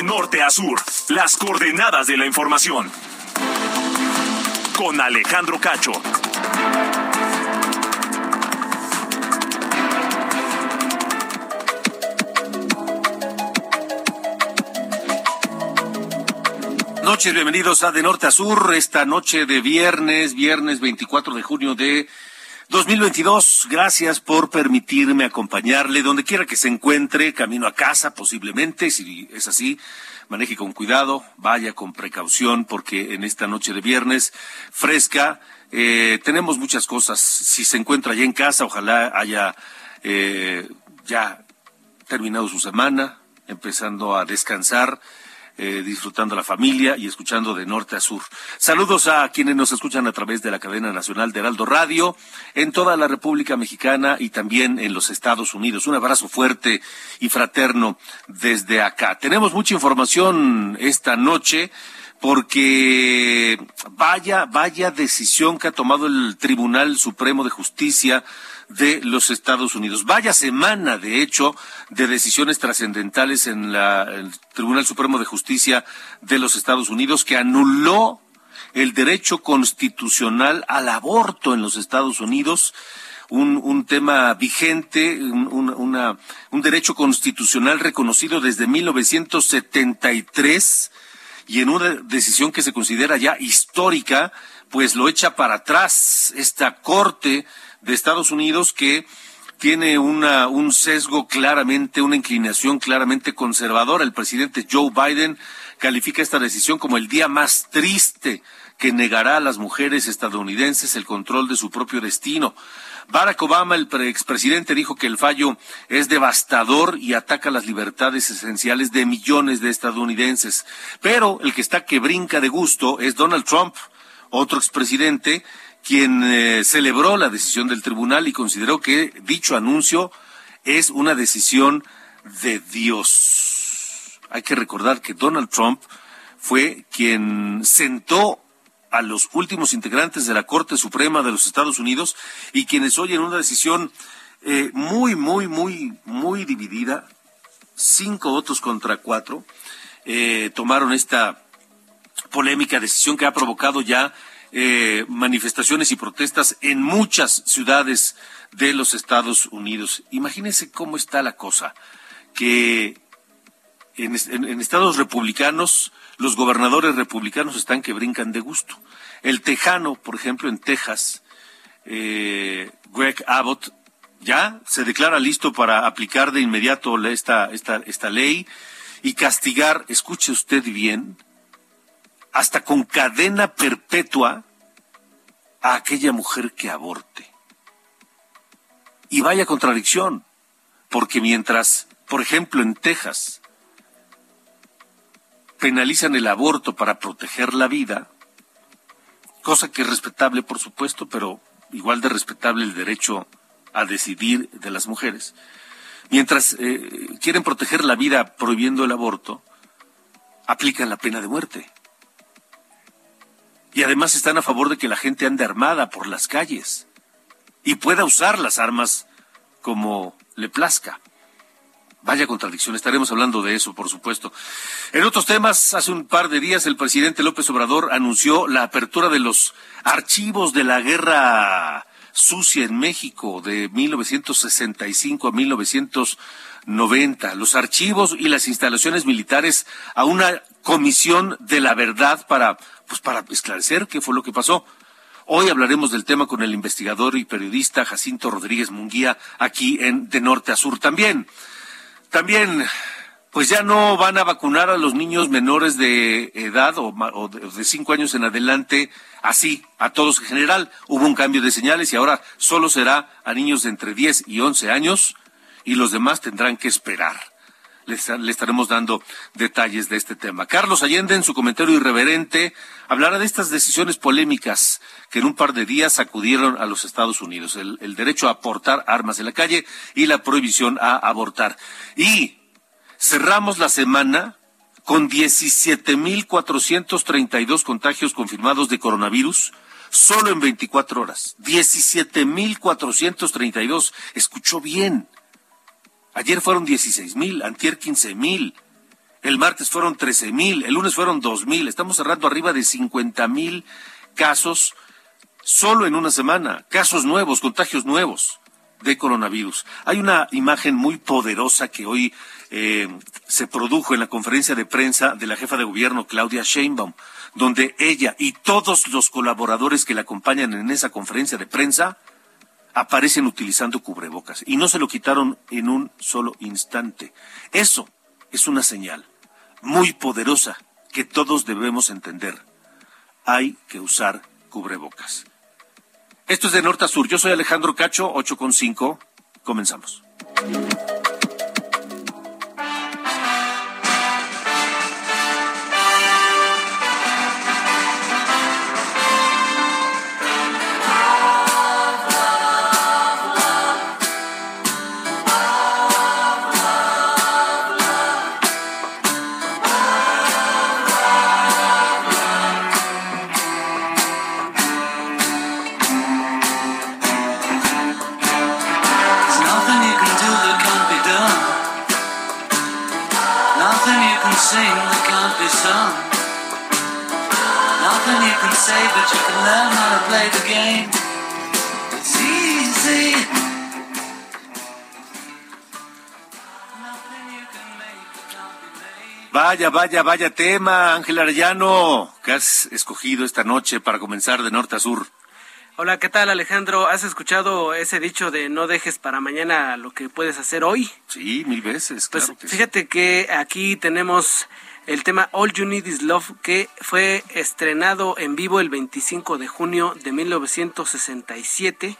De norte a sur, las coordenadas de la información. Con Alejandro Cacho. Noches, bienvenidos a De Norte a Sur, esta noche de viernes, viernes 24 de junio de 2022. Gracias por permitirme acompañarle donde quiera que se encuentre, camino a casa posiblemente, si es así, maneje con cuidado, vaya con precaución, porque en esta noche de viernes fresca eh, tenemos muchas cosas. Si se encuentra ya en casa, ojalá haya eh, ya terminado su semana, empezando a descansar eh, disfrutando la familia y escuchando de norte a sur. Saludos a quienes nos escuchan a través de la cadena nacional de Heraldo Radio en toda la República Mexicana y también en los Estados Unidos. Un abrazo fuerte y fraterno desde acá. Tenemos mucha información esta noche porque vaya, vaya decisión que ha tomado el Tribunal Supremo de Justicia de los Estados Unidos. Vaya semana, de hecho, de decisiones trascendentales en la, el Tribunal Supremo de Justicia de los Estados Unidos que anuló el derecho constitucional al aborto en los Estados Unidos. Un, un, tema vigente, un, una, un derecho constitucional reconocido desde 1973 y en una decisión que se considera ya histórica, pues lo echa para atrás esta Corte de Estados Unidos que tiene una, un sesgo claramente, una inclinación claramente conservadora. El presidente Joe Biden califica esta decisión como el día más triste que negará a las mujeres estadounidenses el control de su propio destino. Barack Obama, el expresidente, dijo que el fallo es devastador y ataca las libertades esenciales de millones de estadounidenses. Pero el que está que brinca de gusto es Donald Trump, otro expresidente quien eh, celebró la decisión del tribunal y consideró que dicho anuncio es una decisión de Dios. Hay que recordar que Donald Trump fue quien sentó a los últimos integrantes de la Corte Suprema de los Estados Unidos y quienes hoy en una decisión eh, muy, muy, muy, muy dividida, cinco votos contra cuatro, eh, tomaron esta polémica decisión que ha provocado ya eh, manifestaciones y protestas en muchas ciudades de los Estados Unidos. Imagínense cómo está la cosa, que en, estados republicanos los gobernadores republicanos están que brincan de gusto. El tejano, por ejemplo, en Texas, eh, Greg Abbott, ya se declara listo para aplicar de inmediato esta, esta, esta ley y castigar, escuche usted bien, hasta con cadena perpetua a aquella mujer que aborte. Y vaya contradicción, porque mientras, por ejemplo, en Texas, penalizan el aborto para proteger la vida, cosa que es respetable, por supuesto, pero igual de respetable el derecho a decidir de las mujeres, mientras eh, quieren proteger la vida prohibiendo el aborto, aplican la pena de muerte y además están a favor de que la gente ande armada por las calles y pueda usar las armas como le plazca. Vaya contradicción, estaremos hablando de eso, por supuesto. En otros temas, hace un par de días el presidente López Obrador anunció la apertura de los archivos de la guerra sucia en México de 1965 a 1990, los archivos y las instalaciones militares a una comisión de la verdad para pues para esclarecer qué fue lo que pasó. Hoy hablaremos del tema con el investigador y periodista Jacinto Rodríguez Munguía aquí en De Norte a Sur también. También pues ya no van a vacunar a los niños menores de edad o, de cinco años en adelante así, a todos en general. Hubo un cambio de señales y ahora solo será a niños de entre 10 y 11 años y los demás tendrán que esperar. Le, estaremos dando detalles de este tema. Carlos Allende, en su comentario irreverente, hablará de estas decisiones polémicas que en un par de días sacudieron a los Estados Unidos. El, el derecho a portar armas en la calle y la prohibición a abortar. Y cerramos la semana con 17.432 contagios confirmados de coronavirus solo en 24 horas. 17.432. Escuchó bien. Ayer fueron 16.000, antier 15.000. El martes fueron 13.000, el lunes fueron 2.000. Estamos cerrando arriba de 50.000 casos solo en una semana. Casos nuevos, contagios nuevos de coronavirus. Hay una imagen muy poderosa que hoy eh, se produjo en la conferencia de prensa de la jefa de gobierno, Claudia Sheinbaum, donde ella y todos los colaboradores que la acompañan en esa conferencia de prensa aparecen utilizando cubrebocas y no se lo quitaron en un solo instante. Eso es una señal muy poderosa que todos debemos entender. Hay que usar cubrebocas. Esto es de norte a sur. Yo soy Alejandro Cacho, 8.5. Comenzamos. Vaya, vaya, vaya tema, Ángel Arellano, que has escogido esta noche para comenzar de norte a sur. Hola, ¿qué tal Alejandro? ¿Has escuchado ese dicho de no dejes para mañana lo que puedes hacer hoy? Sí, mil veces. Pues claro fíjate que aquí tenemos el tema All You Need Is Love, que fue estrenado en vivo el 25 de junio de 1967,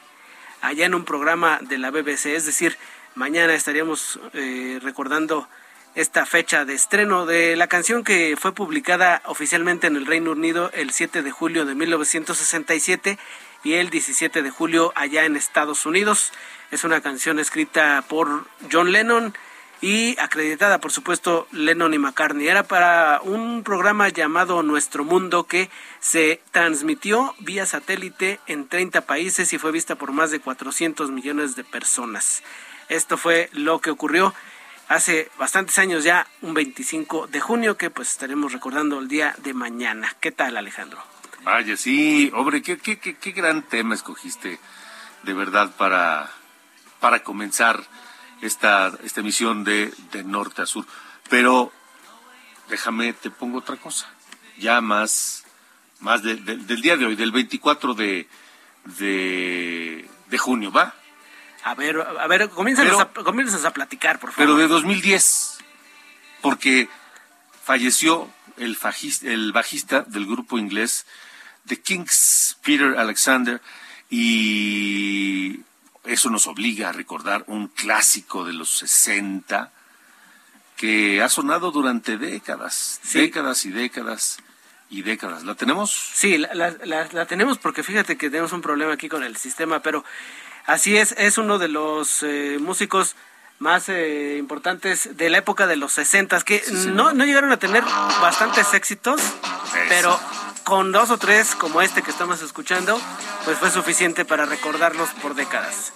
allá en un programa de la BBC. Es decir, mañana estaríamos eh, recordando esta fecha de estreno de la canción que fue publicada oficialmente en el Reino Unido el 7 de julio de 1967 y el 17 de julio allá en Estados Unidos. Es una canción escrita por John Lennon y acreditada, por supuesto, Lennon y McCartney. Era para un programa llamado Nuestro Mundo que se transmitió vía satélite en 30 países y fue vista por más de 400 millones de personas. Esto fue lo que ocurrió hace bastantes años ya, un 25 de junio, que pues estaremos recordando el día de mañana. ¿Qué tal, Alejandro? Vaya, sí, hombre, qué, qué, qué, qué gran tema escogiste, de verdad, para, para comenzar esta, esta emisión de, de norte a sur. Pero déjame, te pongo otra cosa, ya más, más del día de hoy, del 24 de, de, de junio, ¿va? A ver, a ver, comienzas a, a platicar, por favor. Pero de 2010, porque falleció el, el bajista del grupo inglés The Kings, Peter Alexander, y eso nos obliga a recordar un clásico de los 60 que ha sonado durante décadas, décadas y décadas y décadas. ¿La tenemos? Sí, la, la, la, tenemos porque fíjate que tenemos un problema aquí con el sistema, pero Así es, es uno de los eh, músicos más eh, importantes de la época de los 60 que no, no, llegaron a tener bastantes éxitos, pero con dos o tres como este que estamos escuchando, pues fue suficiente para recordarlos por décadas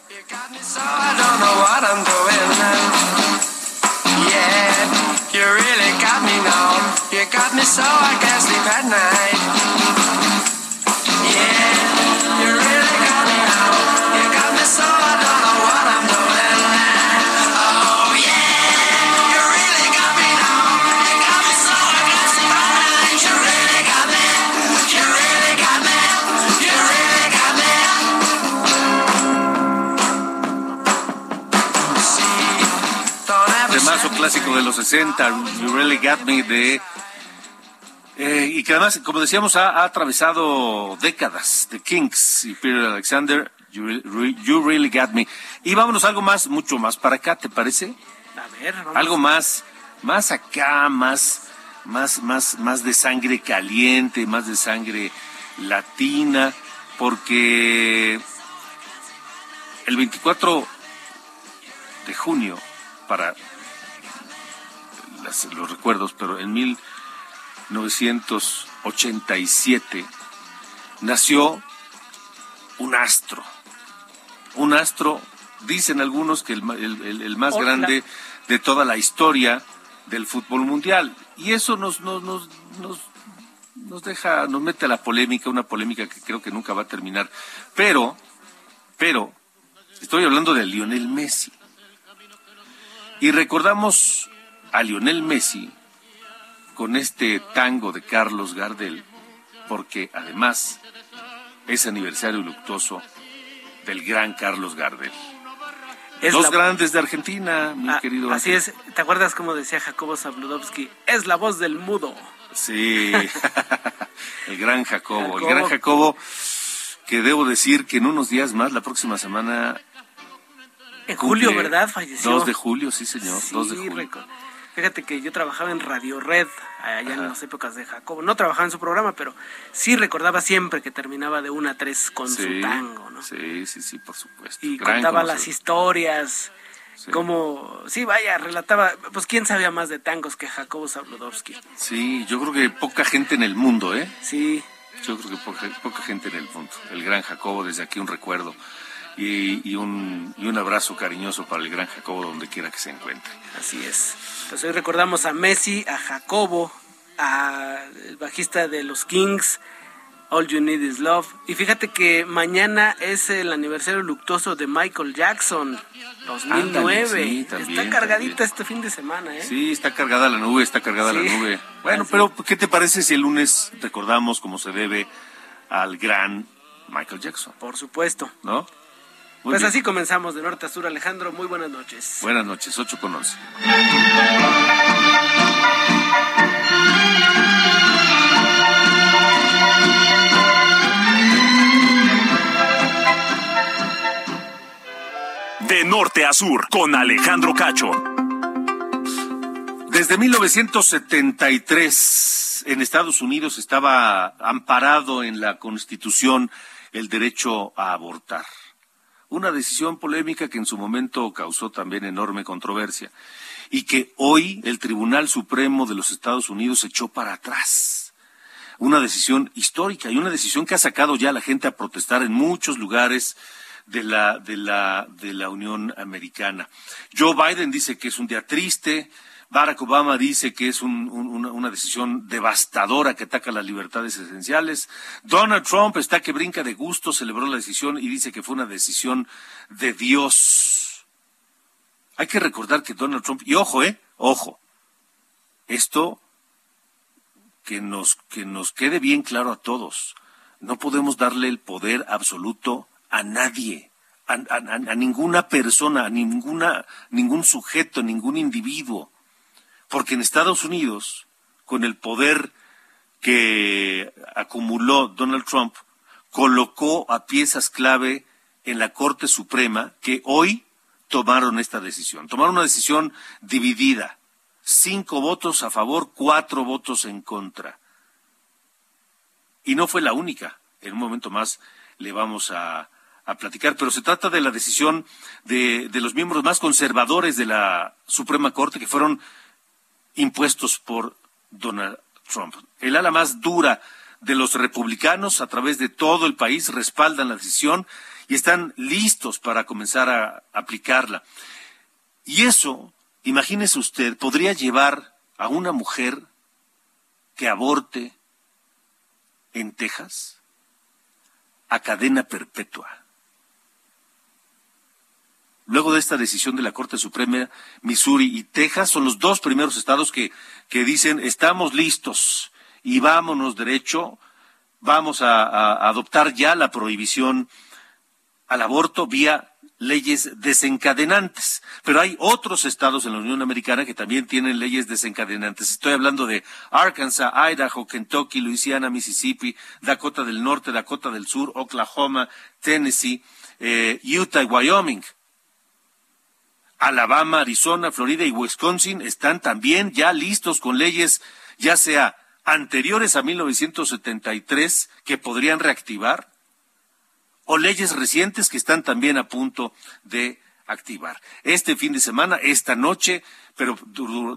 clásico de los 60, You Really Got Me, de. Eh, y que además, como decíamos, ha, atravesado décadas. The Kings y Peter Alexander you, Really Got Me. Y vámonos algo más, mucho más para acá, ¿te parece? A ver, vamos. Algo más, más acá, más, más, más, más de sangre caliente, más de sangre latina, porque el 24 de junio, para los recuerdos, pero en 1987 nació un astro. Un astro, dicen algunos que el, más grande de toda la historia del fútbol mundial. Y eso nos, nos, nos, nos, nos deja, nos mete a la polémica, una polémica que creo que nunca va a terminar. Pero, pero, estoy hablando de Lionel Messi. Y recordamos a Lionel Messi con este tango de Carlos Gardel, porque además es aniversario luctuoso del gran Carlos Gardel. Es Dos grandes de Argentina, mi ah, querido. Así es. ¿Te acuerdas cómo decía Jacobo Zabludovsky? Es la voz del mudo. Sí, el gran Jacobo, el gran Jacobo, que debo decir que en unos días más, la próxima semana... En julio, ¿verdad? Falleció. 2 de julio, sí señor, sí, 2 de julio. Fíjate que yo trabajaba en Radio Red, allá en las épocas de Jacobo. No trabajaba en su programa, pero sí recordaba siempre que terminaba de una a tres con su tango, ¿no? Sí, sí, sí, por supuesto. Y contaba las historias, como, sí, vaya, relataba, pues quién sabía más de tangos que Jacobo Zabludowski. Sí, yo creo que poca gente en el mundo, ¿eh? Sí. Yo creo que poca, gente en el mundo. El gran Jacobo, desde aquí un recuerdo. Y, un, y un abrazo cariñoso para el gran Jacobo donde quiera que se encuentre. Así es. Pues hoy recordamos a Messi, a Jacobo, al bajista de los Kings, All You Need Is Love. Y fíjate que mañana es el aniversario luctuoso de Michael Jackson, 2009. está cargadita este fin de semana, ¿eh? Sí, está cargada la nube, está cargada la nube. Bueno, pero ¿qué te parece si el lunes recordamos como se debe al gran Michael Jackson? Por supuesto. ¿No? Pues así comenzamos de norte a sur, Alejandro. Muy buenas noches. Buenas noches, 8 con 11. De norte a sur, con Alejandro Cacho. Desde 1973 en Estados Unidos estaba amparado en la Constitución el derecho a abortar. Una decisión polémica que en su momento causó también enorme controversia y que hoy el Tribunal Supremo de los Estados Unidos echó para atrás. Una decisión histórica y una decisión que ha sacado ya a la gente a protestar en muchos lugares de la, de la, de la Unión Americana. Joe Biden dice que es un día triste, Barack Obama dice que es una, decisión devastadora que ataca las libertades esenciales. Donald Trump está que brinca de gusto, celebró la decisión y dice que fue una decisión de Dios. Hay que recordar que Donald Trump, y ojo, eh, ojo, esto que nos, que nos quede bien claro a todos, no podemos darle el poder absoluto a nadie, a, ninguna persona, a ninguna, ningún sujeto, ningún individuo. Porque en Estados Unidos, con el poder que acumuló Donald Trump, colocó a piezas clave en la Corte Suprema que hoy tomaron esta decisión. Tomaron una decisión dividida. Cinco votos a favor, cuatro votos en contra. Y no fue la única. En un momento más le vamos a, a platicar, pero se trata de la decisión de, de, los miembros más conservadores de la Suprema Corte que fueron impuestos por Donald Trump. El ala más dura de los republicanos a través de todo el país respaldan la decisión y están listos para comenzar a aplicarla. Y eso, imagínese usted, podría llevar a una mujer que aborte en Texas a cadena perpetua. Luego de esta decisión de la Corte Suprema, Missouri y Texas son los dos primeros estados que, que dicen estamos listos y vámonos derecho, vamos a, adoptar ya la prohibición al aborto vía leyes desencadenantes. Pero hay otros estados en la Unión Americana que también tienen leyes desencadenantes. Estoy hablando de Arkansas, Idaho, Kentucky, Louisiana, Mississippi, Dakota del Norte, Dakota del Sur, Oklahoma, Tennessee, eh, Utah y Wyoming. Alabama, Arizona, Florida y Wisconsin están también ya listos con leyes, ya sea anteriores a 1973, que podrían reactivar, o leyes recientes que están también a punto de activar. Este fin de semana, esta noche, pero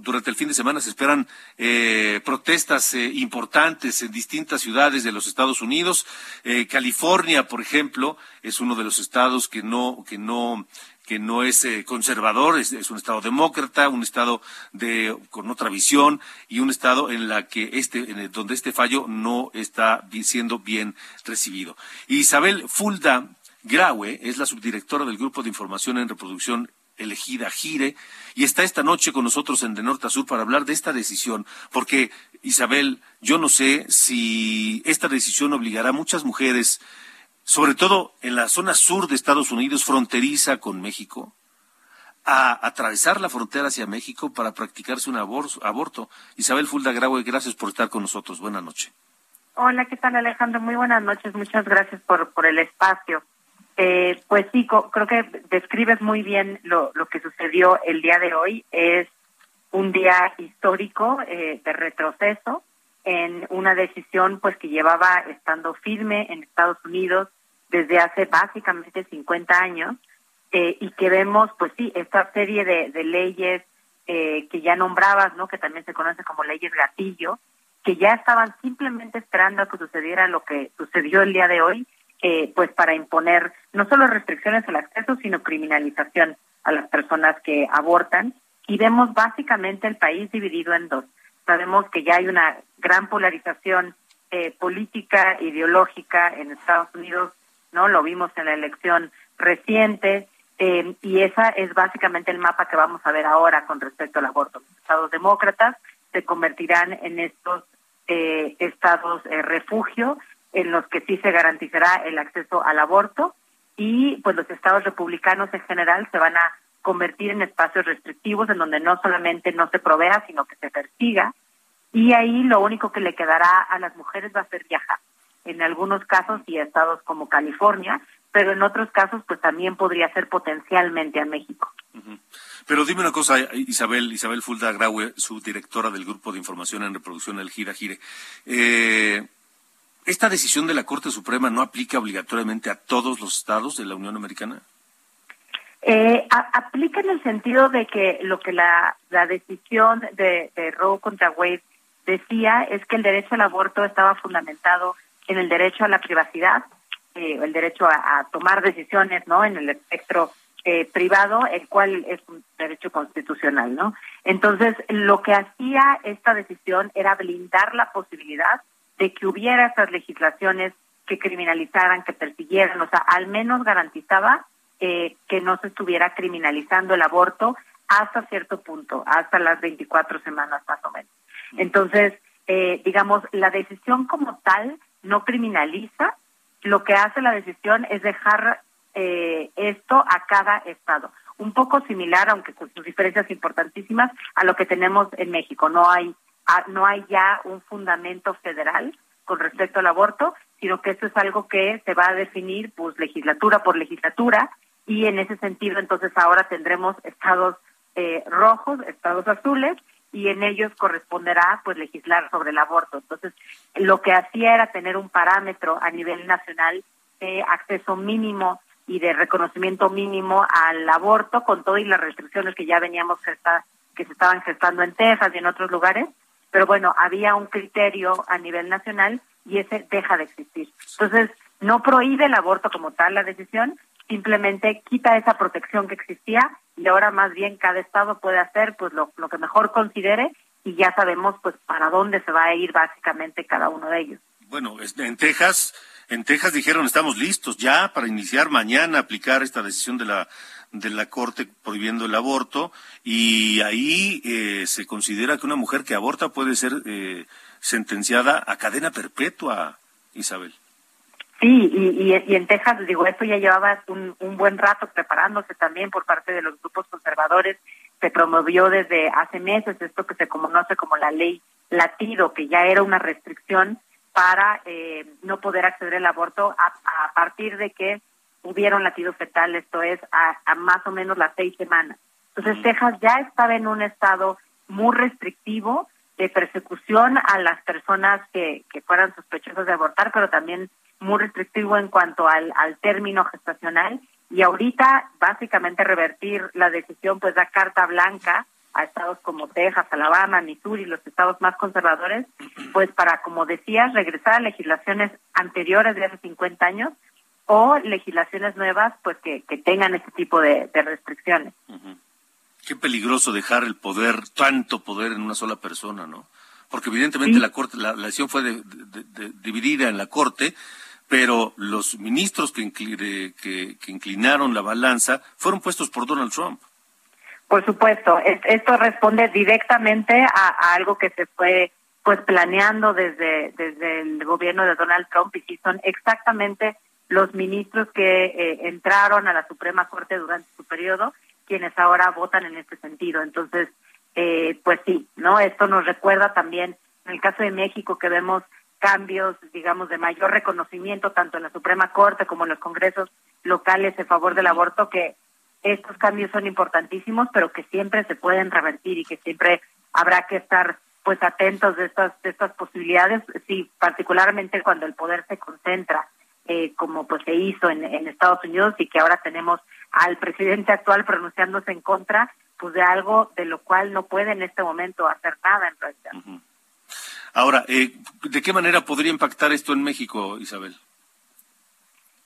durante el fin de semana se esperan eh, protestas eh, importantes en distintas ciudades de los Estados Unidos. Eh, California, por ejemplo, es uno de los estados que no que no que no es conservador, es, un estado demócrata, un estado de con otra visión y un estado en la que este en donde este fallo no está siendo bien recibido. Isabel Fulda Graue es la subdirectora del Grupo de Información en Reproducción elegida Gire y está esta noche con nosotros en De Norte a Sur para hablar de esta decisión, porque Isabel, yo no sé si esta decisión obligará a muchas mujeres, sobre todo en la zona sur de Estados Unidos, fronteriza con México, a atravesar la frontera hacia México para practicarse un aborto. Isabel Fulda Graue, gracias por estar con nosotros. Buenas noches. Hola, ¿qué tal Alejandro? Muy buenas noches. Muchas gracias por, por el espacio. Eh, pues sí, creo que describes muy bien lo, lo que sucedió el día de hoy. Es un día histórico eh, de retroceso en una decisión pues que llevaba estando firme en Estados Unidos desde hace básicamente 50 años eh, y que vemos pues sí esta serie de, de leyes eh, que ya nombrabas no que también se conoce como leyes gatillo que ya estaban simplemente esperando a que sucediera lo que sucedió el día de hoy eh, pues para imponer no solo restricciones al acceso, sino criminalización a las personas que abortan. Y vemos básicamente el país dividido en dos. Sabemos que ya hay una gran polarización eh, política, ideológica en Estados Unidos, ¿no? Lo vimos en la elección reciente, eh, y esa es básicamente el mapa que vamos a ver ahora con respecto al aborto. Los estados demócratas se convertirán en estos eh, estados eh, refugio en los que sí se garantizará el acceso al aborto y pues los estados republicanos en general se van a convertir en espacios restrictivos en donde no solamente no se provea, sino que se persiga y ahí lo único que le quedará a las mujeres va a ser viajar. En algunos casos y estados como California, pero en otros casos pues también podría ser potencialmente a México. Pero dime una cosa, Isabel, Isabel Fulda Graue, su directora del Grupo de Información en Reproducción, el Gira Gire. Eh, ¿Esta decisión de la Corte Suprema no aplica obligatoriamente a todos los estados de la Unión Americana? Eh, aplica en el sentido de que lo que la, la decisión de, de Roe contra Wade decía es que el derecho al aborto estaba fundamentado en el derecho a la privacidad, eh, el derecho a, tomar decisiones, ¿no? En el espectro eh, privado, el cual es un derecho constitucional, ¿no? Entonces, lo que hacía esta decisión era blindar la posibilidad de que hubiera estas legislaciones que criminalizaran, que persiguieran, o sea, al menos garantizaba eh, que no se estuviera criminalizando el aborto hasta cierto punto, hasta las 24 semanas más o menos. Entonces, eh, digamos, la decisión como tal no criminaliza, lo que hace la decisión es dejar eh, esto a cada estado. Un poco similar, aunque con sus diferencias importantísimas, a lo que tenemos en México. No hay no hay ya un fundamento federal con respecto al aborto, sino que esto es algo que se va a definir pues legislatura por legislatura y en ese sentido entonces ahora tendremos estados eh, rojos, estados azules y en ellos corresponderá pues legislar sobre el aborto. Entonces, lo que hacía era tener un parámetro a nivel nacional de acceso mínimo y de reconocimiento mínimo al aborto con todas las restricciones que ya veníamos que se estaban gestando en Texas y en otros lugares pero bueno, había un criterio a nivel nacional y ese deja de existir. Entonces, no prohíbe el aborto como tal la decisión, simplemente quita esa protección que existía y ahora más bien cada estado puede hacer pues lo, lo que mejor considere y ya sabemos pues para dónde se va a ir básicamente cada uno de ellos. Bueno, en Texas, en Texas dijeron estamos listos ya para iniciar mañana aplicar esta decisión de la de la Corte prohibiendo el aborto y ahí eh, se considera que una mujer que aborta puede ser eh, sentenciada a cadena perpetua, Isabel. Sí, y, y, en Texas, digo, esto ya llevaba un, un buen rato preparándose también por parte de los grupos conservadores. Se promovió desde hace meses esto que se conoce como la ley latido, que ya era una restricción para eh, no poder acceder al aborto a, a, partir de que hubiera un latido fetal, esto es, a, a más o menos las seis semanas. Entonces, Texas ya estaba en un estado muy restrictivo de persecución a las personas que, que fueran sospechosas de abortar, pero también muy restrictivo en cuanto al, al término gestacional y ahorita básicamente revertir la decisión pues da carta blanca a estados como Texas, Alabama, Missouri, los estados más conservadores, pues para, como decías, regresar a legislaciones anteriores de hace 50 años o legislaciones nuevas pues que, que tengan ese tipo de, restricciones. Qué peligroso dejar el poder, tanto poder en una sola persona, ¿no? Porque evidentemente la corte, la, decisión fue dividida en la corte pero los ministros que, inclinaron la balanza fueron puestos por Donald Trump. Por supuesto, esto responde directamente a, algo que se fue pues planeando desde, desde el gobierno de Donald Trump y sí son exactamente los ministros que eh, entraron a la Suprema Corte durante su periodo quienes ahora votan en este sentido. Entonces, eh, pues sí, ¿no? Esto nos recuerda también en el caso de México que vemos cambios, digamos, de mayor reconocimiento tanto en la Suprema Corte como en los congresos locales en favor del aborto, que estos cambios son importantísimos, pero que siempre se pueden revertir y que siempre habrá que estar pues atentos de estas de estas posibilidades, sí, particularmente cuando el poder se concentra, eh, como pues se hizo en, en Estados Unidos y que ahora tenemos al presidente actual pronunciándose en contra, pues de algo de lo cual no puede en este momento hacer nada en realidad. Ahora, eh, ¿de qué manera podría impactar esto en México, Isabel?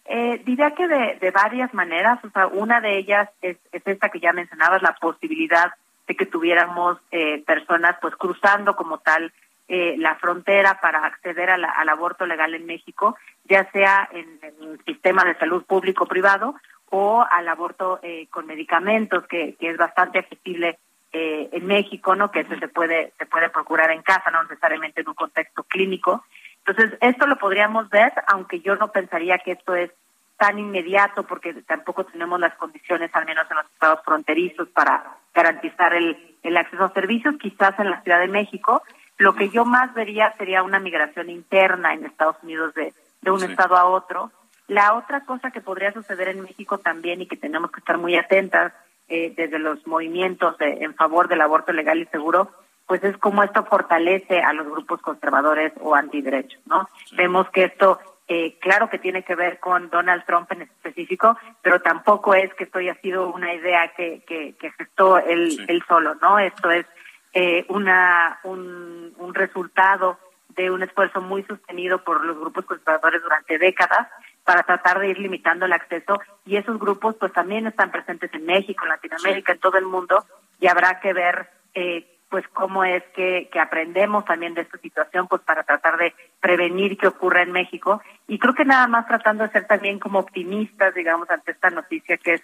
Eh, diría que de, varias maneras, o sea, una de ellas es, esta que ya mencionabas, la posibilidad de que tuviéramos eh, personas pues cruzando como tal eh, la frontera para acceder al aborto legal en México, ya sea en, el sistema de salud público-privado o al aborto con medicamentos, que es bastante accesible eh, en México, ¿no? Que eso se puede se puede procurar en casa, no necesariamente en un contexto clínico. Entonces, esto lo podríamos ver, aunque yo no pensaría que esto es tan inmediato, porque tampoco tenemos las condiciones, al menos en los estados fronterizos, para garantizar el, el acceso a servicios, quizás en la Ciudad de México. Lo que yo más vería sería una migración interna en Estados Unidos de, de un estado a otro. La otra cosa que podría suceder en México también y que tenemos que estar muy atentas eh, desde los movimientos en favor del aborto legal y seguro, pues es como esto fortalece a los grupos conservadores o antiderechos, ¿no? Vemos que esto, eh, claro que tiene que ver con Donald Trump en específico, pero tampoco es que esto haya sido una idea que, que, que gestó él, él solo, ¿no? Esto es eh, una, un, un resultado de un esfuerzo muy sostenido por los grupos conservadores durante décadas para tratar de ir limitando el acceso y esos grupos pues también están presentes en México, en Latinoamérica, en todo el mundo y habrá que ver eh, pues cómo es que, que aprendemos también de esta situación pues para tratar de prevenir que ocurra en México. Y creo que nada más tratando de ser también como optimistas digamos ante esta noticia que es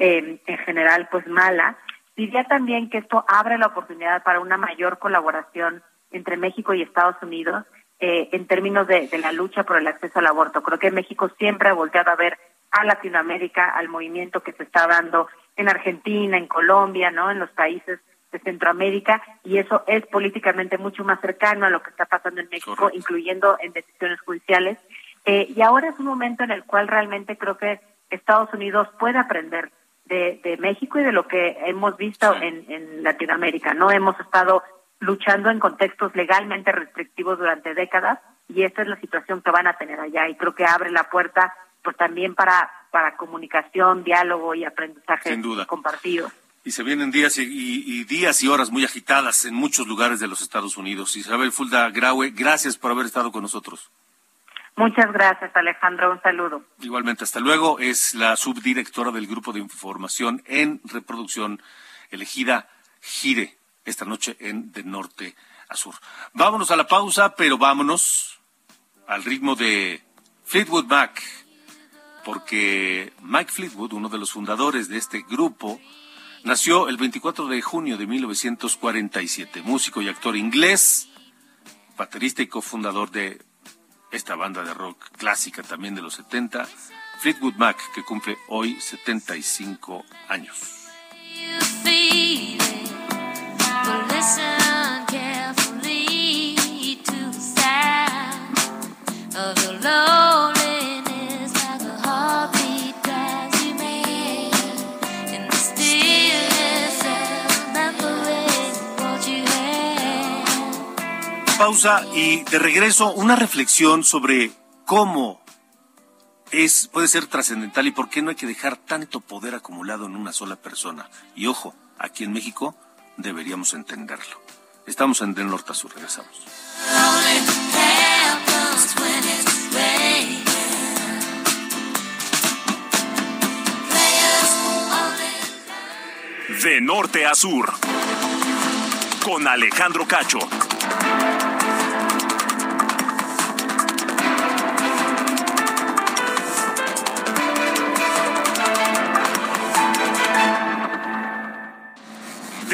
eh, en general pues mala. Diría también que esto abre la oportunidad para una mayor colaboración entre México y Estados Unidos eh, en términos de, la lucha por el acceso al aborto. Creo que México siempre ha volteado a ver a Latinoamérica, al movimiento que se está dando en Argentina, en Colombia, ¿no? En los países de Centroamérica y eso es políticamente mucho más cercano a lo que está pasando en México, incluyendo en decisiones judiciales. Eh, y ahora es un momento en el cual realmente creo que Estados Unidos puede aprender de, México y de lo que hemos visto en, en Latinoamérica. No hemos estado luchando en contextos legalmente restrictivos durante décadas y esta es la situación que van a tener allá y creo que abre la puerta pues también para para comunicación, diálogo y aprendizaje Sin duda. compartido. Y se vienen días y, días y horas muy agitadas en muchos lugares de los Estados Unidos. Isabel Fulda Graue, gracias por haber estado con nosotros. Muchas gracias, Alejandro. Un saludo. Igualmente, hasta luego. Es la subdirectora del Grupo de Información en Reproducción, elegida Gire esta noche en De Norte a Sur. Vámonos a la pausa, pero vámonos al ritmo de Fleetwood Mac, porque Mike Fleetwood, uno de los fundadores de este grupo, nació el 24 de junio de 1947, músico y actor inglés, baterista y cofundador de esta banda de rock clásica también de los 70, Fleetwood Mac, que cumple hoy 75 años. Pausa y de regreso una reflexión sobre cómo es, puede ser trascendental y por qué no hay que dejar tanto poder acumulado en una sola persona. Y ojo, aquí en México deberíamos entenderlo. Estamos en Del Norte a Sur, regresamos. De norte a sur, con Alejandro Cacho.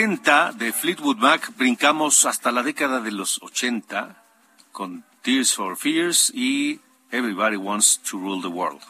70 de Fleetwood Mac brincamos hasta la década de los 80 con Tears for Fears y Everybody Wants to Rule the World.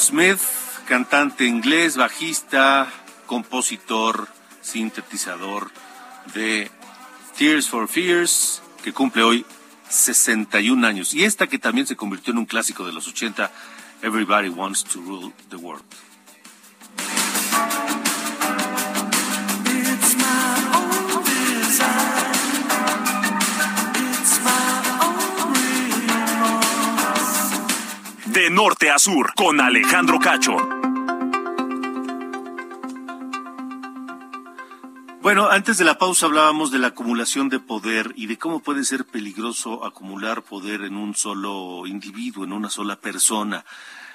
Smith, cantante inglés, bajista, compositor, sintetizador de Tears for Fears, que cumple hoy 61 años. Y esta que también se convirtió en un clásico de los 80, Everybody Wants to Rule the World. De norte a sur, con Alejandro Cacho. Bueno, antes de la pausa hablábamos de la acumulación de poder y de cómo puede ser peligroso acumular poder en un solo individuo, en una sola persona.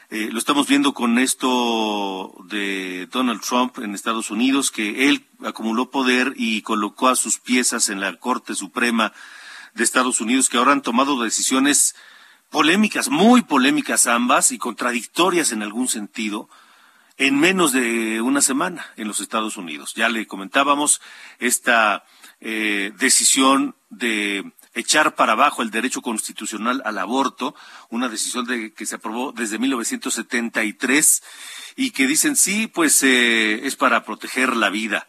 Eh, lo estamos viendo con esto de Donald Trump en Estados Unidos, que él acumuló poder y colocó a sus piezas en la Corte Suprema de Estados Unidos, que ahora han tomado decisiones polémicas, muy polémicas ambas y contradictorias en algún sentido, en menos de una semana en los Estados Unidos. Ya le comentábamos esta eh, decisión de echar para abajo el derecho constitucional al aborto, una decisión de, que se aprobó desde 1973 y que dicen sí, pues eh, es para proteger la vida.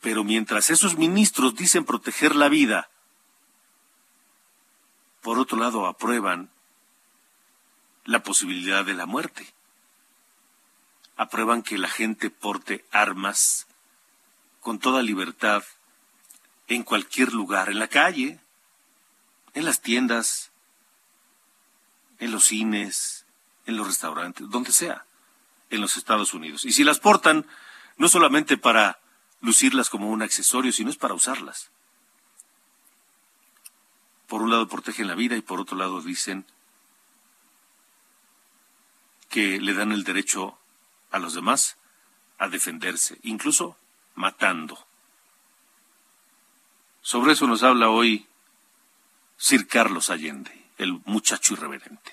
Pero mientras esos ministros dicen proteger la vida, por otro lado aprueban la posibilidad de la muerte. Aprueban que la gente porte armas con toda libertad en cualquier lugar, en la calle, en las tiendas, en los cines, en los restaurantes, donde sea, en los Estados Unidos. Y si las portan, no solamente para lucirlas como un accesorio, sino es para usarlas. Por un lado protegen la vida y por otro lado dicen que le dan el derecho a los demás a defenderse, incluso matando. Sobre eso nos habla hoy Sir Carlos Allende, el muchacho irreverente.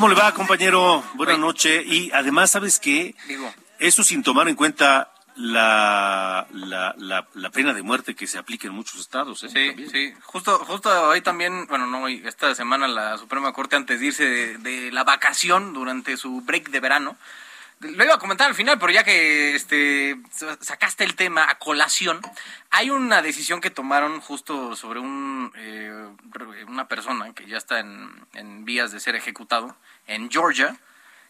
¿Cómo le va, compañero? Buenas noches. Y además, ¿sabes qué? Digo. Eso sin tomar en cuenta la, la, la, pena de muerte que se aplica en muchos estados. ¿eh? Sí, sí. Justo, justo hoy también, bueno, no hoy, esta semana la Suprema Corte, antes de irse de, la vacación durante su break de verano, lo iba a comentar al final, pero ya que este sacaste el tema a colación, hay una decisión que tomaron justo sobre un eh, una persona que ya está en, vías de ser ejecutado en Georgia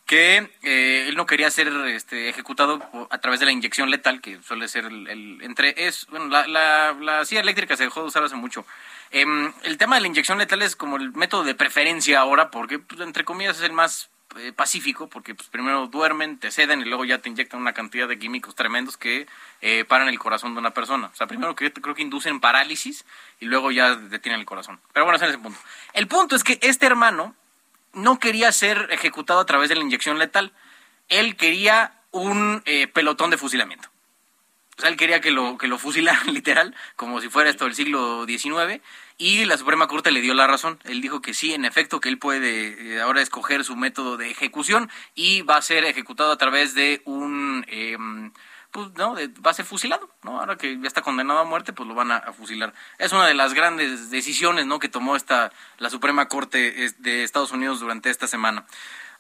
que eh, él no quería ser este, ejecutado a través de la inyección letal, que suele ser el, entre es bueno la, la, la, silla eléctrica se dejó de usar hace mucho. Em, el tema de la inyección letal es como el método de preferencia ahora, porque pues, entre comillas es el más eh, pacífico, porque pues, primero duermen, te ceden y luego ya te inyectan una cantidad de químicos tremendos que eh, paran el corazón de una persona. O sea, primero que, creo que inducen parálisis y luego ya detienen el corazón. Pero bueno, ese es el punto. El punto es que este hermano no quería ser ejecutado a través de la inyección letal. Él quería un eh, pelotón de fusilamiento. O sea, él quería que lo, que lo fusilaran literal, como si fuera esto del siglo XIX, y la Suprema Corte le dio la razón. Él dijo que sí, en efecto, que él puede eh, ahora escoger su método de ejecución y va a ser ejecutado a través de un... Em, pues no, va a ser fusilado, ¿no? Ahora que ya está condenado a muerte, pues lo van a, fusilar. Es una de las grandes decisiones, ¿no? Que tomó esta la Suprema Corte de Estados Unidos durante esta semana.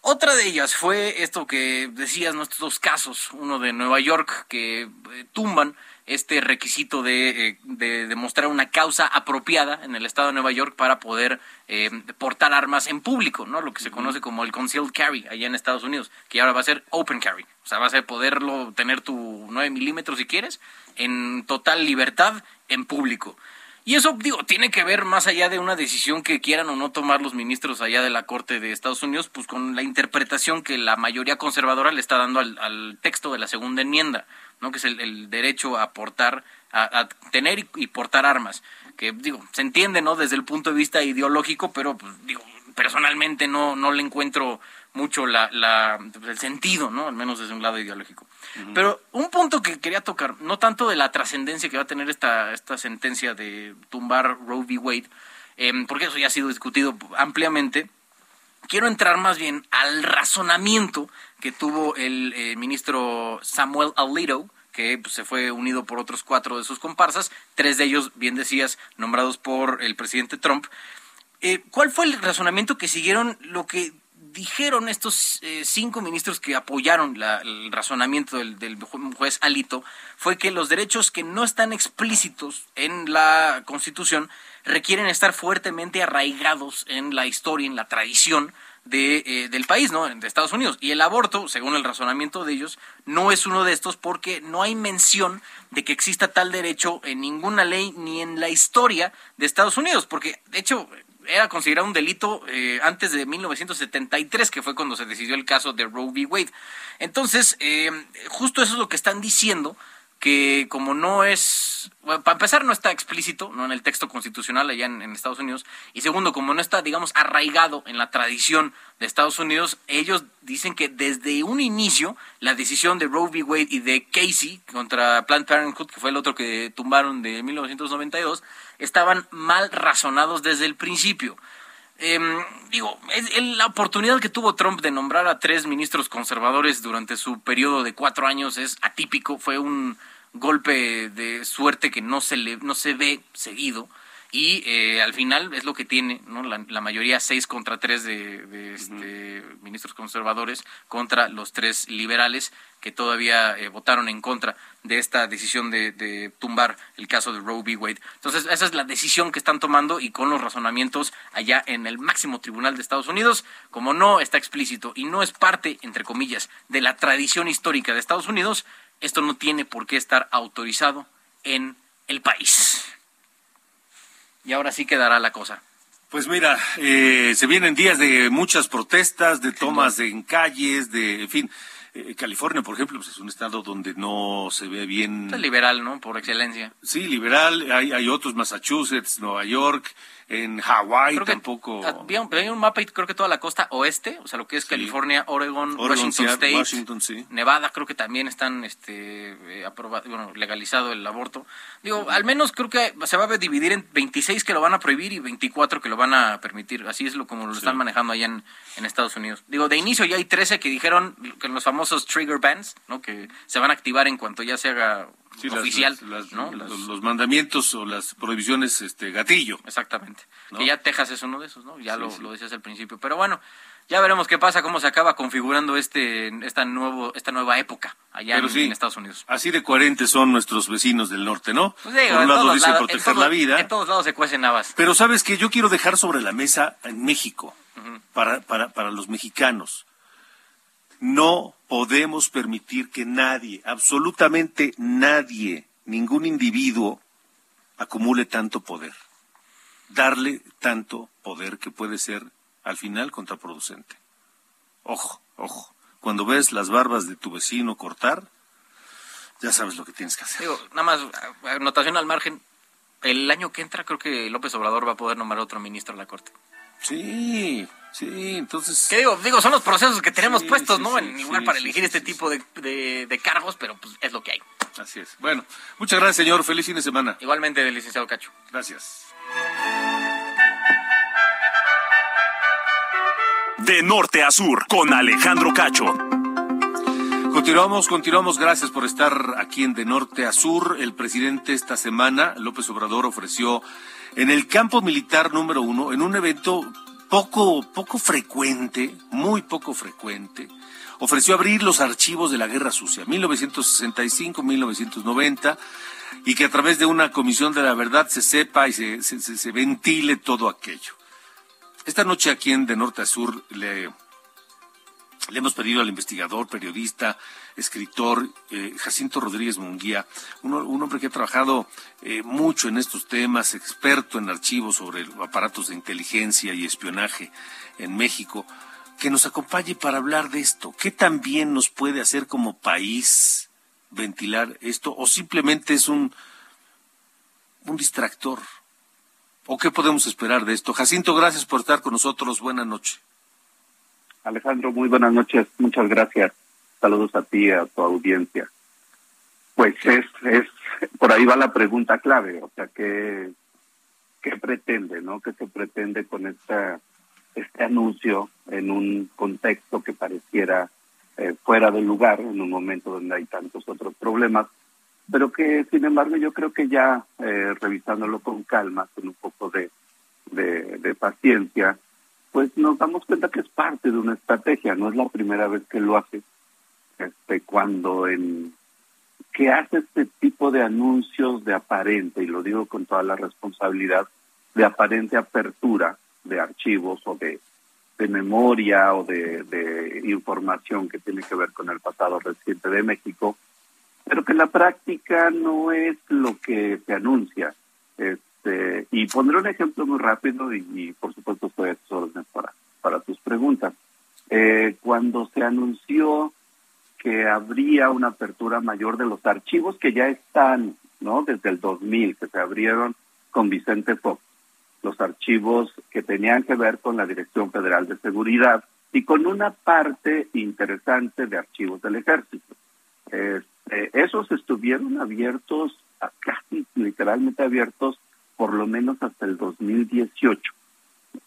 Otra de ellas fue esto que decías, ¿no? Estos dos casos, uno de Nueva York que eh, tumban este requisito de, eh, de, demostrar una causa apropiada en el estado de Nueva York para poder eh, portar armas en público, ¿no? Lo que se conoce como el concealed carry allá en Estados Unidos, que ahora va a ser open carry. O sea, va a ser poderlo tener tu 9 milímetros si quieres, en total libertad en público. Y eso, digo, tiene que ver más allá de una decisión que quieran o no tomar los ministros allá de la Corte de Estados Unidos, pues con la interpretación que la mayoría conservadora le está dando al, al texto de la segunda enmienda. ¿No? que es el, derecho a portar, a, tener y, portar armas, que digo, se entiende ¿no? desde el punto de vista ideológico, pero pues, digo, personalmente no, no le encuentro mucho la, la, el sentido, ¿no? al menos desde un lado ideológico. Pero un punto que quería tocar, no tanto de la trascendencia que va a tener esta, esta sentencia de tumbar Roe v. Wade, em, porque eso ya ha sido discutido ampliamente, quiero entrar más bien al razonamiento que tuvo el eh, ministro Samuel Alito, que pues, se fue unido por otros cuatro de sus comparsas, tres de ellos, bien decías, nombrados por el presidente Trump. Eh, ¿Cuál fue el razonamiento que siguieron lo que dijeron estos eh, cinco ministros que apoyaron el razonamiento del, del, juez Alito? Fue que los derechos que no están explícitos en la Constitución requieren estar fuertemente arraigados en la historia, en la tradición, de, eh, del país, ¿no? De Estados Unidos. Y el aborto, según el razonamiento de ellos, no es uno de estos porque no hay mención de que exista tal derecho en ninguna ley ni en la historia de Estados Unidos, porque de hecho era considerado un delito eh, antes de 1973, que fue cuando se decidió el caso de Roe v. Wade. Entonces, eh, justo eso es lo que están diciendo, que como no es, para empezar no está explícito no en el texto constitucional allá en, Estados Unidos y segundo como no está digamos arraigado en la tradición de Estados Unidos ellos dicen que desde un inicio la decisión de Roe v. Wade y de Casey contra Planned Parenthood que fue el otro que tumbaron de 1992 estaban mal razonados desde el principio em, digo, la oportunidad que tuvo Trump de nombrar a tres ministros conservadores durante su periodo de cuatro años es atípico, fue un, golpe de suerte que no se le no se ve seguido y eh, al final es lo que tiene ¿no? la, mayoría seis contra tres de, este, ministros conservadores contra los tres liberales que todavía eh, votaron en contra de esta decisión de, de, tumbar el caso de Roe v. Wade. Entonces, esa es la decisión que están tomando y con los razonamientos allá en el máximo tribunal de Estados Unidos, como no está explícito y no es parte, entre comillas, de la tradición histórica de Estados Unidos, esto no tiene por qué estar autorizado en el país. Y ahora sí quedará la cosa. Pues mira, eh, se vienen días de muchas protestas, de tomas en calles, de, en fin, eh, California, por ejemplo, pues es un estado donde no se ve bien. Es liberal, ¿no? Por excelencia. Sí, liberal. Hay, hay otros, Massachusetts, Nueva York, en Hawái tampoco. Había un, un, mapa y creo que toda la costa oeste, o sea, lo que es California, Oregon, Washington State, Washington, sí. Nevada, creo que también están este, eh, aprobado, bueno, legalizado el aborto. Digo, al menos creo que se va a dividir en 26 que lo van a prohibir y 24 que lo van a permitir. Así es lo como lo están manejando allá en, en Estados Unidos. Digo, de inicio ya hay 13 que dijeron que los famosos trigger bans, ¿no? Que se van a activar en cuanto ya se haga oficial, ¿no? Los, mandamientos o las prohibiciones este gatillo. Exactamente. Que ya Texas es uno de esos, ¿no? Ya lo, lo decías al principio. Pero bueno, ya veremos qué pasa, cómo se acaba configurando este esta nuevo esta nueva época allá en, Estados Unidos. Así de coherentes son nuestros vecinos del norte, ¿no? Pues Por un lado dicen proteger la vida. En todos lados se cuecen habas. Pero sabes que yo quiero dejar sobre la mesa en México para, para, para los mexicanos. No podemos permitir que nadie, absolutamente nadie, ningún individuo, acumule tanto poder. Darle tanto poder que puede ser al final contraproducente. Ojo, ojo. Cuando ves las barbas de tu vecino cortar, ya sabes lo que tienes que hacer. Digo, nada más, anotación al margen. El año que entra creo que López Obrador va a poder nombrar otro ministro a la Corte. Sí, sí, entonces... ¿Qué digo? Digo, son los procesos que tenemos puestos, ¿no? en lugar para elegir este tipo de, de, cargos, pero pues es lo que hay. Así es. Bueno, muchas gracias, señor. Feliz fin de semana. Igualmente, licenciado Cacho. Gracias. De norte a sur, con Alejandro Cacho. Continuamos, continuamos. Gracias por estar aquí en De Norte a Sur. El presidente esta semana, López Obrador, ofreció en el campo militar número uno, en un evento poco, poco frecuente, muy poco frecuente, ofreció abrir los archivos de la Guerra Sucia, 1965-1990, y que a través de una comisión de la verdad se sepa y se, se, se ventile todo aquello. Esta noche aquí en De Norte a Sur le le hemos pedido al investigador, periodista, escritor eh, Jacinto Rodríguez Munguía, un, hombre que ha trabajado eh, mucho en estos temas, experto en archivos sobre aparatos de inteligencia y espionaje en México, que nos acompañe para hablar de esto. ¿Qué también nos puede hacer como país ventilar esto o simplemente es un, un distractor? ¿O qué podemos esperar de esto? Jacinto, gracias por estar con nosotros. Buenas noches. Alejandro, muy buenas noches. Muchas gracias. Saludos a ti a tu audiencia. Pues es, es, por ahí va la pregunta clave, o sea, ¿qué, qué pretende, no? ¿Qué se pretende con esta, este anuncio en un contexto que pareciera eh, fuera de lugar, en un momento donde hay tantos otros problemas, pero que, sin embargo, yo creo que ya eh, revisándolo con calma, con un poco de, de paciencia, pues nos damos cuenta que es parte de una estrategia, no es la primera vez que lo hace. Este, cuando en que hace este tipo de anuncios de aparente, y lo digo con toda la responsabilidad, de aparente apertura de archivos o de, de memoria o de, de información que tiene que ver con el pasado reciente de México, pero que en la práctica no es lo que se anuncia. Este, y pondré un ejemplo muy rápido y, por supuesto estoy a tus órdenes para, para tus preguntas. Eh, cuando se anunció que habría una apertura mayor de los archivos que ya están, ¿no? Desde el 2000, que se abrieron con Vicente Fox, los archivos que tenían que ver con la Dirección Federal de Seguridad y con una parte interesante de archivos del ejército. Este, esos estuvieron abiertos, casi literalmente abiertos por lo menos hasta el 2018.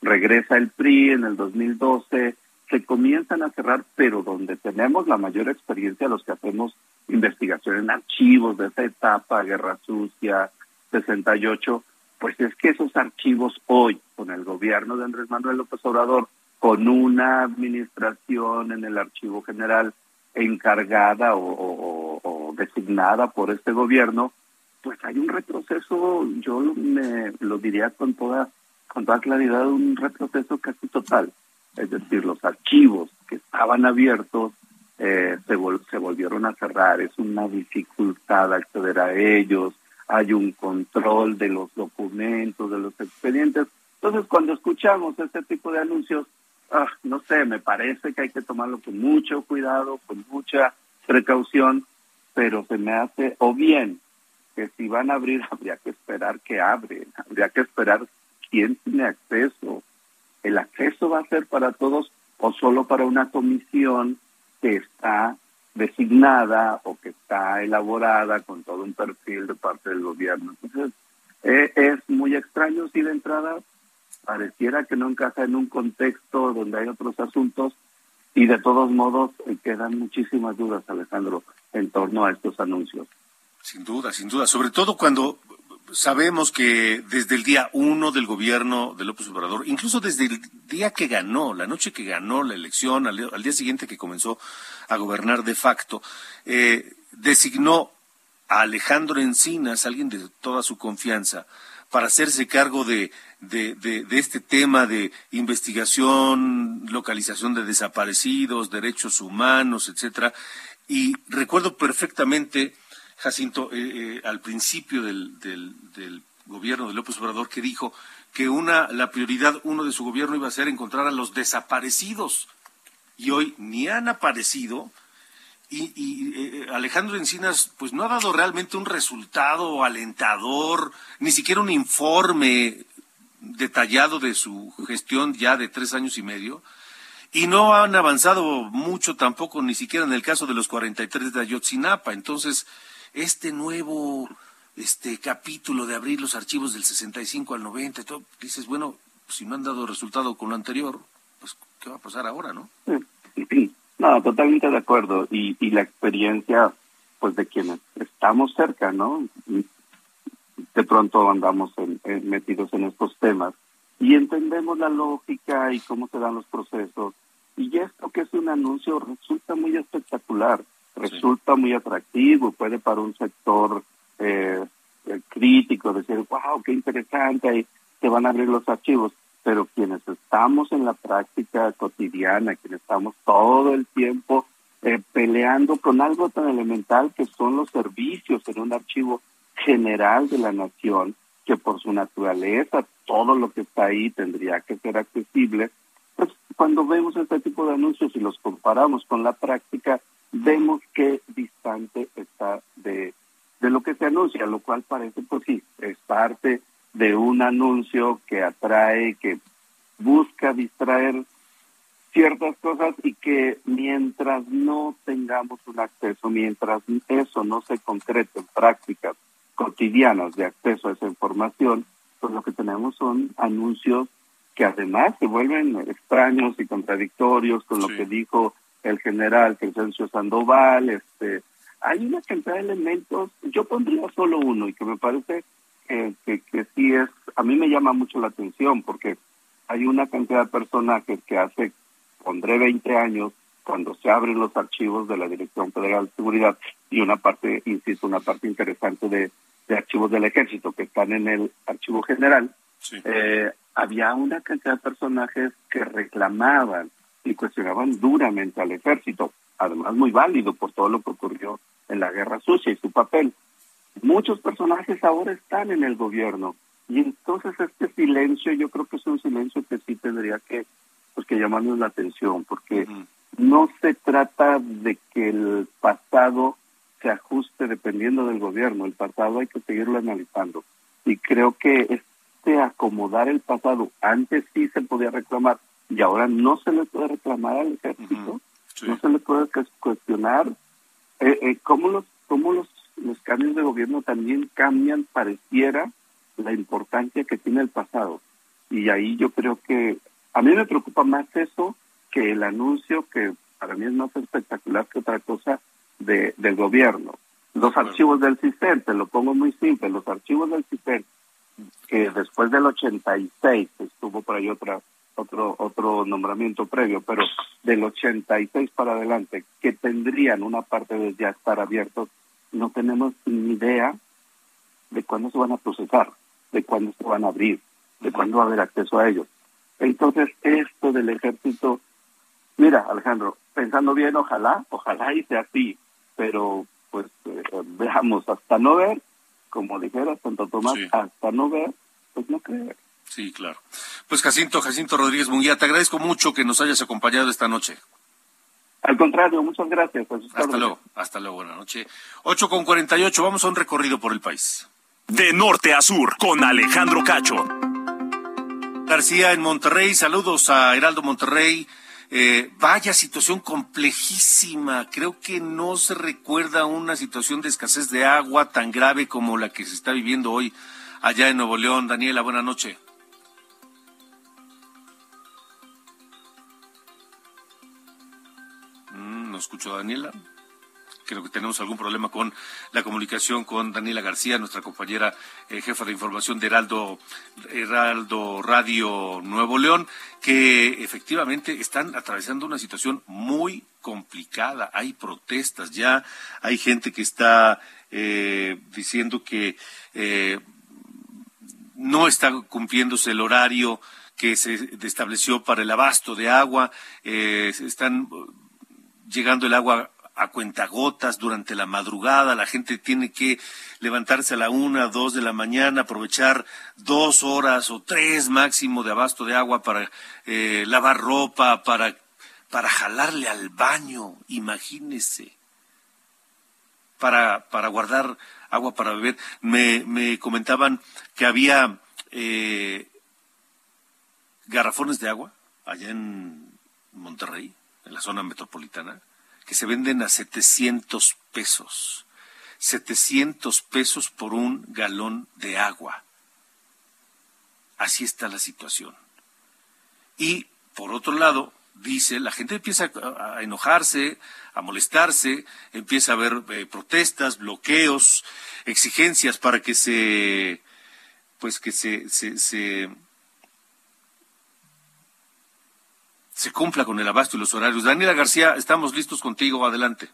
Regresa el PRI en el 2012, se comienzan a cerrar, pero donde tenemos la mayor experiencia los que hacemos investigación en archivos de esa etapa, Guerra Sucia, 68, pues es que esos archivos hoy, con el gobierno de Andrés Manuel López Obrador, con una administración en el Archivo General encargada o designada por este gobierno, pues hay un retroceso, yo me lo diría con toda, con toda claridad, un retroceso casi total. Es decir, los archivos que estaban abiertos eh, se, se volvieron a cerrar, es una dificultad acceder a ellos, hay un control de los documentos, de los expedientes. Entonces, cuando escuchamos este tipo de anuncios, ah, no sé, me parece que hay que tomarlo con mucho cuidado, con mucha precaución, pero se me hace, o bien, que si van a abrir, habría que esperar que abren, habría que esperar quién tiene acceso. ¿El acceso va a ser para todos o solo para una comisión que está designada o que está elaborada con todo un perfil de parte del gobierno? Entonces, eh, es muy extraño si de entrada pareciera que no encaja en un contexto donde hay otros asuntos y de todos modos eh, quedan muchísimas dudas, Alejandro, en torno a estos anuncios. Sin duda, sin duda, sobre todo cuando sabemos que desde el día uno del gobierno de López Obrador, incluso desde el día que ganó, la noche que ganó la elección, al, día siguiente que comenzó a gobernar de facto, eh, designó a Alejandro Encinas, alguien de toda su confianza, para hacerse cargo de, de, de, este tema de investigación, localización de desaparecidos, derechos humanos, etcétera. Y recuerdo perfectamente, Jacinto, eh, eh, al principio del, del, gobierno de López Obrador, que dijo que una, la prioridad uno de su gobierno iba a ser encontrar a los desaparecidos. Y hoy ni han aparecido, y, eh, Alejandro Encinas pues no ha dado realmente un resultado alentador, ni siquiera un informe detallado de su gestión ya de tres años y medio, y no han avanzado mucho tampoco, ni siquiera en el caso de los 43 de Ayotzinapa. Entonces, este nuevo este capítulo de abrir los archivos del 65 al 90, todo, dices, bueno, si no han dado resultado con lo anterior, pues, ¿qué va a pasar ahora, no? No, totalmente de acuerdo. Y, y la experiencia, pues, de quienes estamos cerca, ¿no? De pronto andamos metidos en estos temas y entendemos la lógica y cómo se dan los procesos. Y esto que es un anuncio resulta muy espectacular, resulta muy atractivo, puede para un sector eh, crítico decir, wow, qué interesante, y se van a abrir los archivos pero quienes estamos en la práctica cotidiana, quienes estamos todo el tiempo eh, peleando con algo tan elemental que son los servicios en un archivo general de la nación, que por su naturaleza todo lo que está ahí tendría que ser accesible, pues cuando vemos este tipo de anuncios y los comparamos con la práctica, vemos qué distante está de, de lo que se anuncia, lo cual parece, pues sí, es parte de un anuncio que atrae, que busca distraer ciertas cosas y que mientras no tengamos un acceso, mientras eso no se concrete en prácticas cotidianas de acceso a esa información, pues lo que tenemos son anuncios que además se vuelven extraños y contradictorios con lo que dijo el general Crescencio Sandoval, este, hay una cantidad de elementos, yo pondría solo uno y que me parece que, que, sí es, a mí me llama mucho la atención porque hay una cantidad de personajes que hace, pondré 20 años, cuando se abren los archivos de la Dirección Federal de Seguridad y una parte, insisto, una parte interesante de, de archivos del ejército que están en el archivo general, eh, había una cantidad de personajes que reclamaban y cuestionaban duramente al ejército, además muy válido por todo lo que ocurrió en la guerra sucia y su papel. Muchos personajes ahora están en el gobierno y entonces este silencio yo creo que es un silencio que sí tendría que pues que llamarnos la atención porque no se trata de que el pasado se ajuste dependiendo del gobierno el pasado hay que seguirlo analizando. Y creo que este acomodar el pasado antes sí se podía reclamar y ahora no se le puede reclamar al ejército no se le puede cuestionar eh, eh, cómo los cómo los los cambios de gobierno también cambian, pareciera, la importancia que tiene el pasado. Y ahí yo creo que a mí me preocupa más eso que el anuncio que para mí es más espectacular que otra cosa de, del gobierno. Los archivos del CISEN, te lo pongo muy simple, los archivos del CISEN, que después del 86 estuvo por ahí otra otro otro nombramiento previo, pero del 86 para adelante, que tendrían una parte de ya estar abiertos no tenemos ni idea de cuándo se van a procesar, de cuándo se van a abrir, de cuándo va a haber acceso a ellos. Entonces, esto del ejército, mira, Alejandro, pensando bien, ojalá, ojalá y sea así, pero pues eh, veamos, hasta no ver, como dijera Santo Tomás, hasta no ver, pues no creer. Sí, claro. Pues Jacinto, Jacinto Rodríguez Munguía, te agradezco mucho que nos hayas acompañado esta noche. Al contrario, muchas gracias. hasta luego, hasta luego, buena noche. 8 con 48, vamos a un recorrido por el país. De norte a sur, con Alejandro Cacho. García en Monterrey, saludos a Heraldo Monterrey. Eh, vaya situación complejísima. Creo que no se recuerda una situación de escasez de agua tan grave como la que se está viviendo hoy allá en Nuevo León. Daniela, buena noche. A Daniela creo que tenemos algún problema con la comunicación con Daniela García, nuestra compañera eh, jefa de información de Heraldo, Heraldo Radio Nuevo León, que efectivamente están atravesando una situación muy complicada. Hay protestas ya, hay gente que está eh, diciendo que eh, no está cumpliéndose el horario que se estableció para el abasto de agua, están llegando el agua a cuentagotas durante la madrugada, la gente tiene que levantarse a la una, dos de la mañana, aprovechar dos horas o tres máximo de abasto de agua para eh, lavar ropa, para, para jalarle al baño, imagínese, para, para guardar agua para beber. Me, me comentaban que había eh, garrafones de agua allá en Monterrey, la zona metropolitana, que se venden a 700 pesos. 700 pesos por un galón de agua. Así está la situación. Y por otro lado, dice, la gente empieza a, enojarse, a molestarse, empieza a haber eh, protestas, bloqueos, exigencias para que se, pues que se cumpla con el abasto y los horarios. Daniela García, estamos listos contigo, adelante.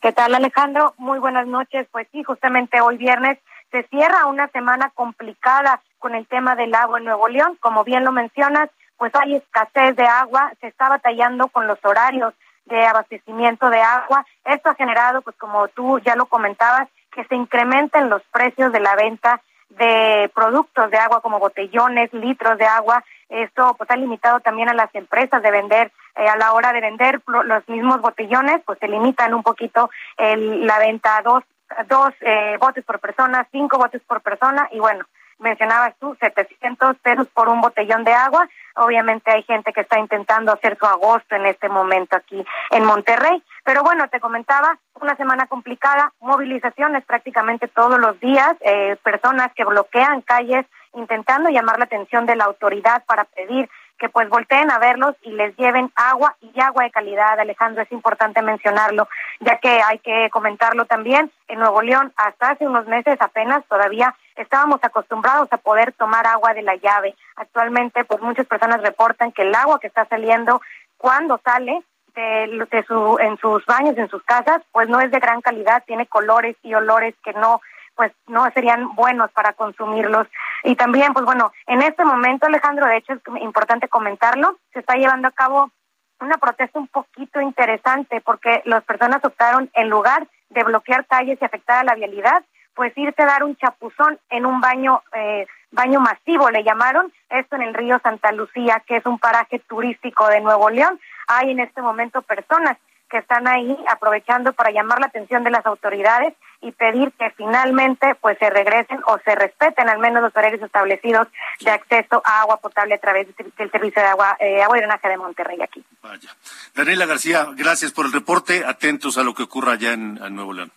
¿Qué tal Alejandro? Muy buenas noches. Pues sí, justamente hoy viernes se cierra una semana complicada con el tema del agua en Nuevo León. Como bien lo mencionas, pues hay escasez de agua, se está batallando con los horarios de abastecimiento de agua. Esto ha generado, pues como tú ya lo comentabas, que se incrementen los precios de la venta de productos de agua como botellones, litros de agua. Esto pues ha limitado también a las empresas de vender eh, a la hora de vender los mismos botellones, pues se limitan un poquito el, la venta a dos, dos eh, botes por persona, cinco botes por persona y bueno, mencionabas tú, 700 pesos por un botellón de agua. Obviamente hay gente que está intentando hacer su agosto en este momento aquí en Monterrey. Pero bueno, te comentaba, una semana complicada, movilizaciones prácticamente todos los días, eh, personas que bloquean calles intentando llamar la atención de la autoridad para pedir que pues volteen a verlos y les lleven agua y agua de calidad, Alejandro, es importante mencionarlo, ya que hay que comentarlo también, en Nuevo León hasta hace unos meses apenas todavía estábamos acostumbrados a poder tomar agua de la llave. Actualmente pues muchas personas reportan que el agua que está saliendo cuando sale de, su, en sus baños, en sus casas, pues no es de gran calidad, tiene colores y olores que no pues no serían buenos para consumirlos. Y también, pues bueno, en este momento, Alejandro, de hecho es importante comentarlo, se está llevando a cabo una protesta un poquito interesante porque las personas optaron, en lugar de bloquear calles y afectar a la vialidad, pues irse a dar un chapuzón en un baño, eh, baño masivo, le llamaron, esto en el río Santa Lucía, que es un paraje turístico de Nuevo León. Hay en este momento personas que están ahí aprovechando para llamar la atención de las autoridades y pedir que finalmente pues se regresen o se respeten al menos los horarios establecidos de acceso a agua potable a través del servicio de agua, eh, agua y drenaje de Monterrey aquí. Vaya. Daniela García, gracias por el reporte. Atentos a lo que ocurra allá en, Nuevo León.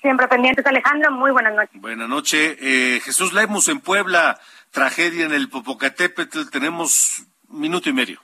Siempre pendientes, Alejandro. Muy buenas noches. Buenas noches. Eh, Jesús Lemus en Puebla, tragedia en el Popocatépetl. Tenemos minuto y medio.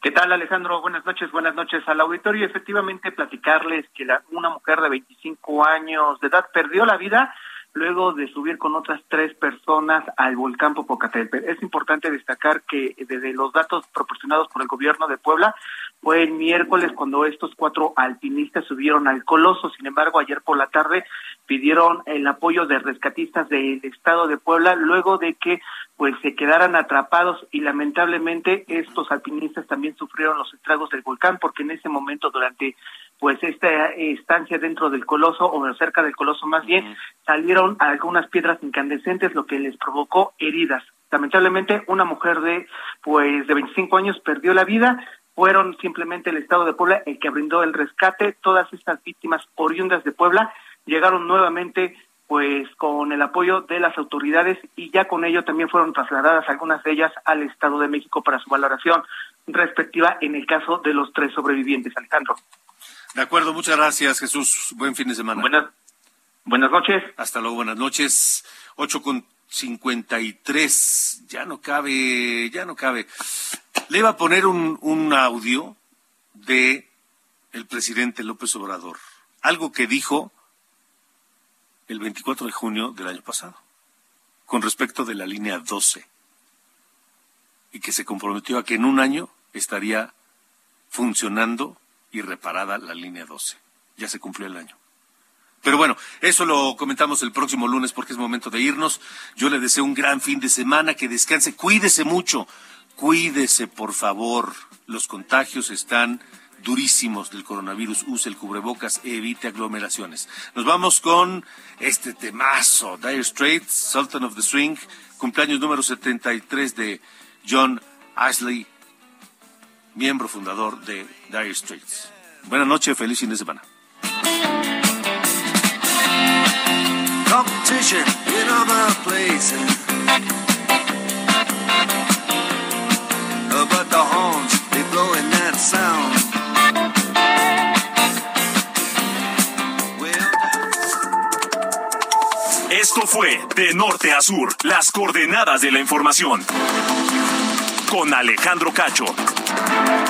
¿Qué tal, Alejandro? Buenas noches, buenas noches al auditorio. Efectivamente, platicarles que una mujer de 25 años de edad perdió la vida luego de subir con otras tres personas al volcán Popocatépetl. Es importante destacar que desde los datos proporcionados por el gobierno de Puebla fue el miércoles cuando estos cuatro alpinistas subieron al coloso. Sin embargo, ayer por la tarde pidieron el apoyo de rescatistas del estado de Puebla luego de que pues se quedaran atrapados y lamentablemente estos alpinistas también sufrieron los estragos del volcán porque en ese momento durante pues esta estancia dentro del coloso o cerca del coloso más bien salieron algunas piedras incandescentes lo que les provocó heridas. Lamentablemente una mujer de pues de 25 años perdió la vida. Fueron simplemente el estado de Puebla el que brindó el rescate. Todas estas víctimas oriundas de Puebla llegaron nuevamente pues con el apoyo de las autoridades y ya con ello también fueron trasladadas algunas de ellas al Estado de México para su valoración respectiva en el caso de los tres sobrevivientes, Alejandro. De acuerdo, muchas gracias Jesús. Buen fin de semana. Buenas, buenas noches. Hasta luego, buenas noches. Ocho con cincuenta y tres. Ya no cabe, ya no cabe. Le iba a poner un, un audio de el presidente López Obrador. Algo que dijo el 24 de junio del año pasado, con respecto de la línea 12, y que se comprometió a que en un año estaría funcionando y reparada la línea 12. Ya se cumplió el año. Pero bueno, eso lo comentamos el próximo lunes porque es momento de irnos. Yo le deseo un gran fin de semana, que descanse, cuídese mucho, cuídese por favor. Los contagios están durísimos del coronavirus. Use el cubrebocas evite aglomeraciones. Nos vamos con este temazo, Dire Straits, Sultan of the Swing, cumpleaños número 73 de John Ashley, miembro fundador de Dire Straits. Buenas noches, feliz fin de semana. Competition in other places. But the horns, they blowing that sound. Esto fue De Norte a Sur, las coordenadas de la información. Con Alejandro Cacho. Thank you.